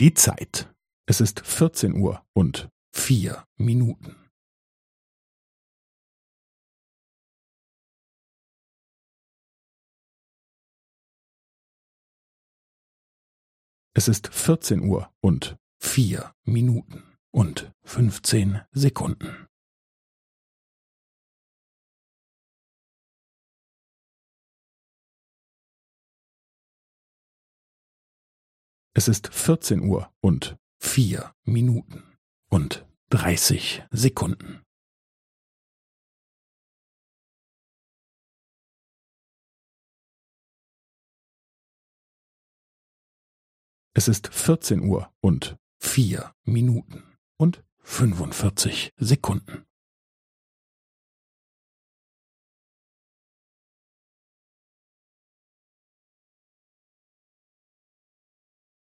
Die Zeit. Es ist vierzehn Uhr und vier Minuten. Es ist vierzehn Uhr und vier Minuten und fünfzehn Sekunden. Es ist vierzehn Uhr und vier Minuten und dreißig Sekunden. Es ist vierzehn Uhr und vier Minuten und fünfundvierzig Sekunden.